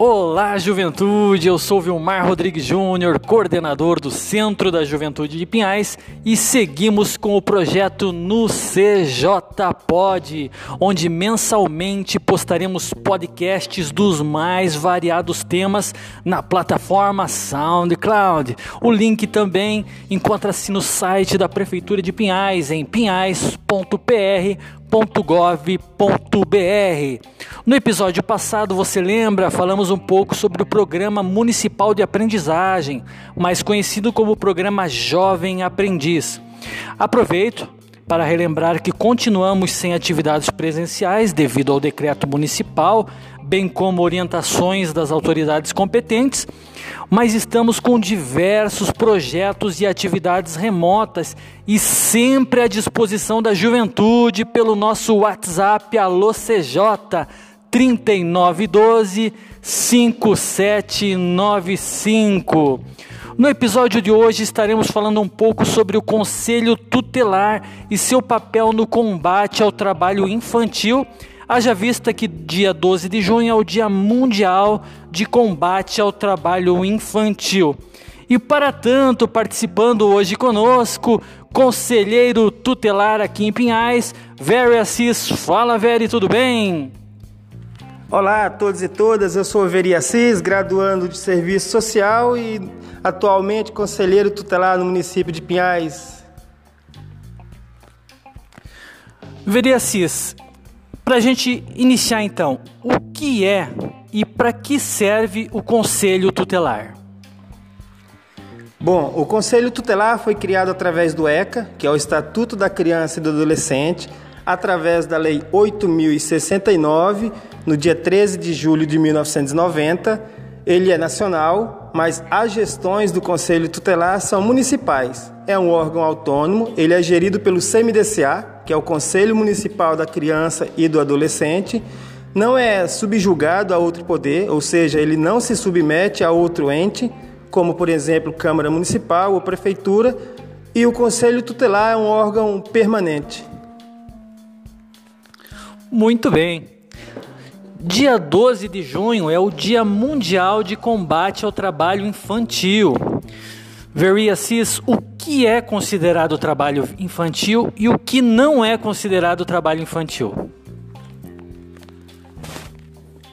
Olá, juventude! Eu sou Vilmar Rodrigues Júnior, coordenador do Centro da Juventude de Pinhais, e seguimos com o projeto no CJ Pod, onde mensalmente postaremos podcasts dos mais variados temas na plataforma SoundCloud. O link também encontra-se no site da Prefeitura de Pinhais, em pinhais.pr www.gov.br. No episódio passado, você lembra, falamos um pouco sobre o Programa Municipal de Aprendizagem, mais conhecido como Programa Jovem Aprendiz. Aproveito para relembrar que continuamos sem atividades presenciais devido ao decreto municipal, bem como orientações das autoridades competentes, mas estamos com diversos projetos e atividades remotas e sempre à disposição da juventude pelo nosso WhatsApp Alô CJ 3912 5795. No episódio de hoje estaremos falando um pouco sobre o Conselho Tutelar e seu papel no combate ao trabalho infantil, haja vista que dia 12 de junho é o Dia Mundial de Combate ao Trabalho Infantil. E para tanto, participando hoje conosco, conselheiro tutelar aqui em Pinhais, Very Assis. Fala, Very, tudo bem? Olá a todos e todas, eu sou Veri Assis, graduando de Serviço Social e atualmente conselheiro tutelar no município de Pinhais. Veri Assis, para a gente iniciar então, o que é e para que serve o Conselho Tutelar? Bom, o Conselho Tutelar foi criado através do ECA, que é o Estatuto da Criança e do Adolescente, através da Lei 8069, no dia 13 de julho de 1990. Ele é nacional, mas as gestões do Conselho Tutelar são municipais. É um órgão autônomo, ele é gerido pelo CMDCA, que é o Conselho Municipal da Criança e do Adolescente. Não é subjugado a outro poder, ou seja, ele não se submete a outro ente, como por exemplo Câmara Municipal ou Prefeitura, e o Conselho Tutelar é um órgão permanente. Muito bem. Dia 12 de junho é o Dia Mundial de Combate ao Trabalho Infantil. Veria Cis, o que é considerado trabalho infantil e o que não é considerado trabalho infantil?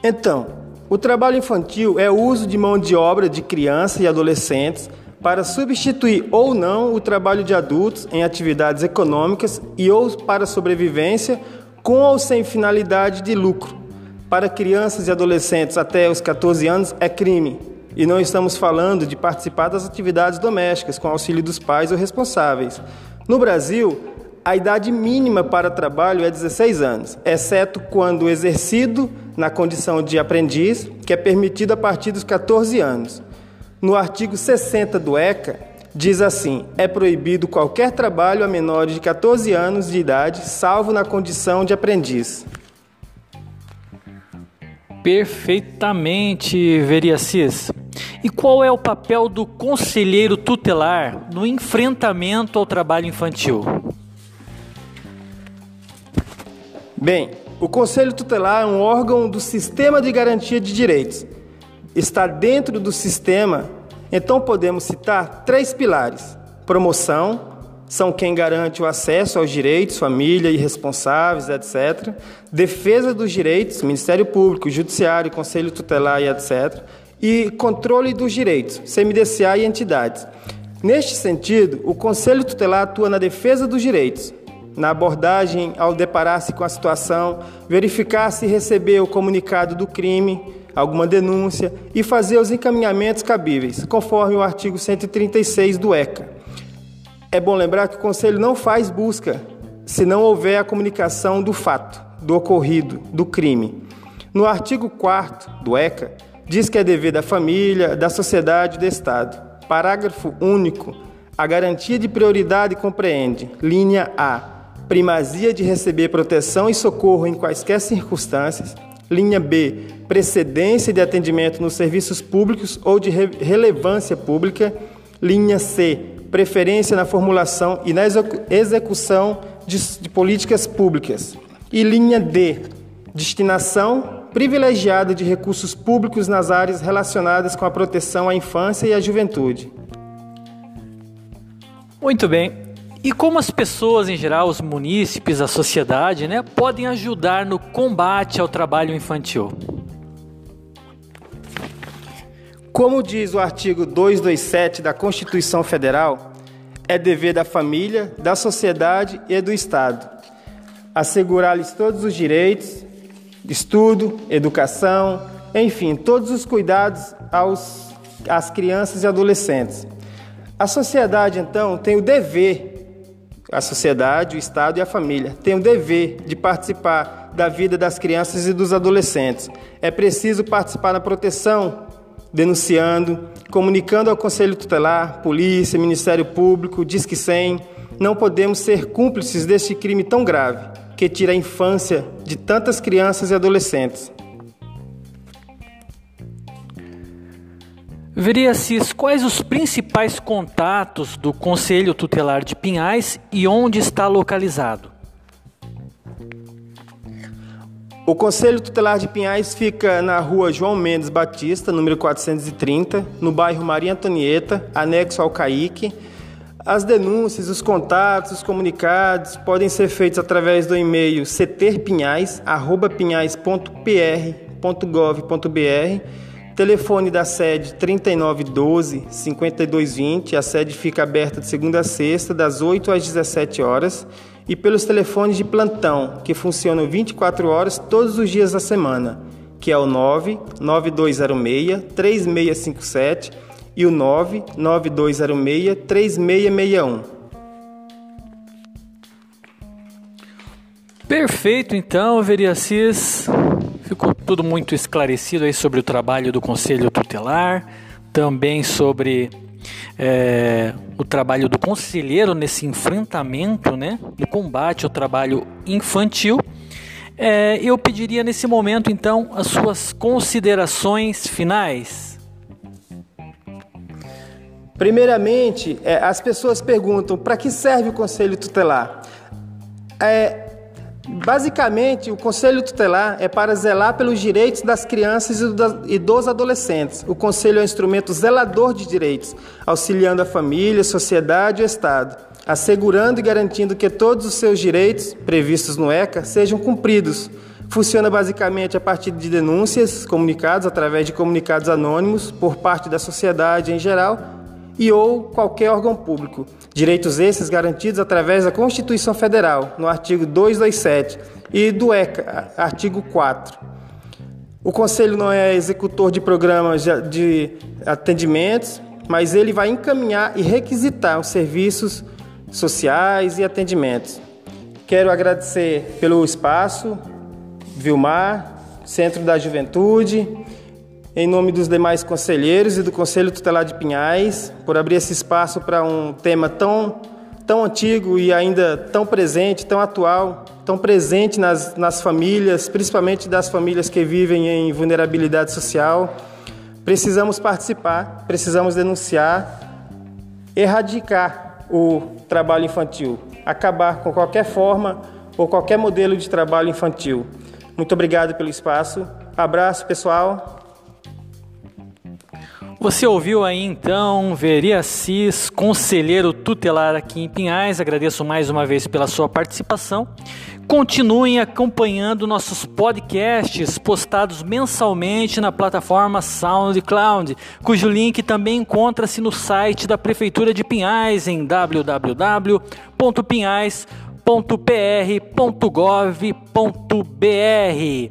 Então, o trabalho infantil é o uso de mão de obra de crianças e adolescentes para substituir ou não o trabalho de adultos em atividades econômicas e ou para sobrevivência com ou sem finalidade de lucro. Para crianças e adolescentes até os 14 anos é crime. E não estamos falando de participar das atividades domésticas com auxílio dos pais ou responsáveis. No Brasil, a idade mínima para trabalho é 16 anos, exceto quando exercido na condição de aprendiz, que é permitido a partir dos 14 anos. No artigo 60 do ECA, diz assim: é proibido qualquer trabalho a menores de 14 anos de idade, salvo na condição de aprendiz. Perfeitamente, Veriacis. E qual é o papel do conselheiro tutelar no enfrentamento ao trabalho infantil? Bem, o Conselho Tutelar é um órgão do Sistema de Garantia de Direitos. Está dentro do sistema então podemos citar três pilares: promoção, são quem garante o acesso aos direitos, família e responsáveis, etc. Defesa dos direitos, Ministério Público, Judiciário, Conselho Tutelar e etc. E controle dos direitos, CMDCA e entidades. Neste sentido, o Conselho Tutelar atua na defesa dos direitos, na abordagem ao deparar-se com a situação, verificar se recebeu o comunicado do crime, alguma denúncia e fazer os encaminhamentos cabíveis, conforme o artigo 136 do ECA. É bom lembrar que o Conselho não faz busca se não houver a comunicação do fato, do ocorrido, do crime. No artigo 4 do ECA, diz que é dever da família, da sociedade e do Estado. Parágrafo único. A garantia de prioridade compreende, linha A, primazia de receber proteção e socorro em quaisquer circunstâncias, Linha B, precedência de atendimento nos serviços públicos ou de re relevância pública. Linha C, preferência na formulação e na execução de, de políticas públicas. E linha D, destinação privilegiado de recursos públicos nas áreas relacionadas com a proteção à infância e à juventude. Muito bem. E como as pessoas em geral, os munícipes, a sociedade, né, podem ajudar no combate ao trabalho infantil? Como diz o artigo 227 da Constituição Federal, é dever da família, da sociedade e do Estado assegurar-lhes todos os direitos, estudo, educação, enfim, todos os cuidados aos, às crianças e adolescentes. A sociedade, então, tem o dever, a sociedade, o Estado e a família, tem o dever de participar da vida das crianças e dos adolescentes. É preciso participar na proteção denunciando, comunicando ao Conselho Tutelar, Polícia, Ministério Público, Disque 100. Não podemos ser cúmplices deste crime tão grave, que tira a infância de tantas crianças e adolescentes. Veria Cis, quais os principais contatos do Conselho Tutelar de Pinhais e onde está localizado? O Conselho Tutelar de Pinhais fica na rua João Mendes Batista, número 430, no bairro Maria Antonieta, anexo ao CAIC. As denúncias, os contatos, os comunicados podem ser feitos através do e-mail cterpinhais.pinhais.pr.gov.br, telefone da sede 3912 5220, a sede fica aberta de segunda a sexta, das 8 às 17 horas e pelos telefones de plantão, que funcionam 24 horas todos os dias da semana, que é o 99206 3657 e o 99206 3661. Perfeito, então, Veriacis. Ficou tudo muito esclarecido aí sobre o trabalho do Conselho Tutelar, também sobre é, o trabalho do conselheiro nesse enfrentamento, né, no combate ao trabalho infantil. É, eu pediria nesse momento, então, as suas considerações finais. Primeiramente, é, as pessoas perguntam para que serve o conselho tutelar. É, Basicamente, o Conselho Tutelar é para zelar pelos direitos das crianças e dos adolescentes. O Conselho é um instrumento zelador de direitos, auxiliando a família, a sociedade e o Estado, assegurando e garantindo que todos os seus direitos, previstos no ECA, sejam cumpridos. Funciona basicamente a partir de denúncias, comunicados através de comunicados anônimos por parte da sociedade em geral e ou qualquer órgão público. Direitos esses garantidos através da Constituição Federal, no artigo 227, e do ECA, artigo 4. O Conselho não é executor de programas de atendimentos, mas ele vai encaminhar e requisitar os serviços sociais e atendimentos. Quero agradecer pelo espaço, Vilmar, Centro da Juventude, em nome dos demais conselheiros e do Conselho Tutelar de Pinhais, por abrir esse espaço para um tema tão, tão antigo e ainda tão presente, tão atual, tão presente nas, nas famílias, principalmente das famílias que vivem em vulnerabilidade social. Precisamos participar, precisamos denunciar, erradicar o trabalho infantil, acabar com qualquer forma ou qualquer modelo de trabalho infantil. Muito obrigado pelo espaço. Abraço, pessoal. Você ouviu aí então Veria conselheiro tutelar aqui em Pinhais. Agradeço mais uma vez pela sua participação. Continuem acompanhando nossos podcasts postados mensalmente na plataforma SoundCloud, cujo link também encontra-se no site da Prefeitura de Pinhais em www.pinhais.com www.gov.br.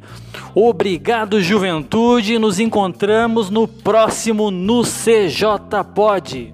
Obrigado, juventude. Nos encontramos no próximo no CJ Pod.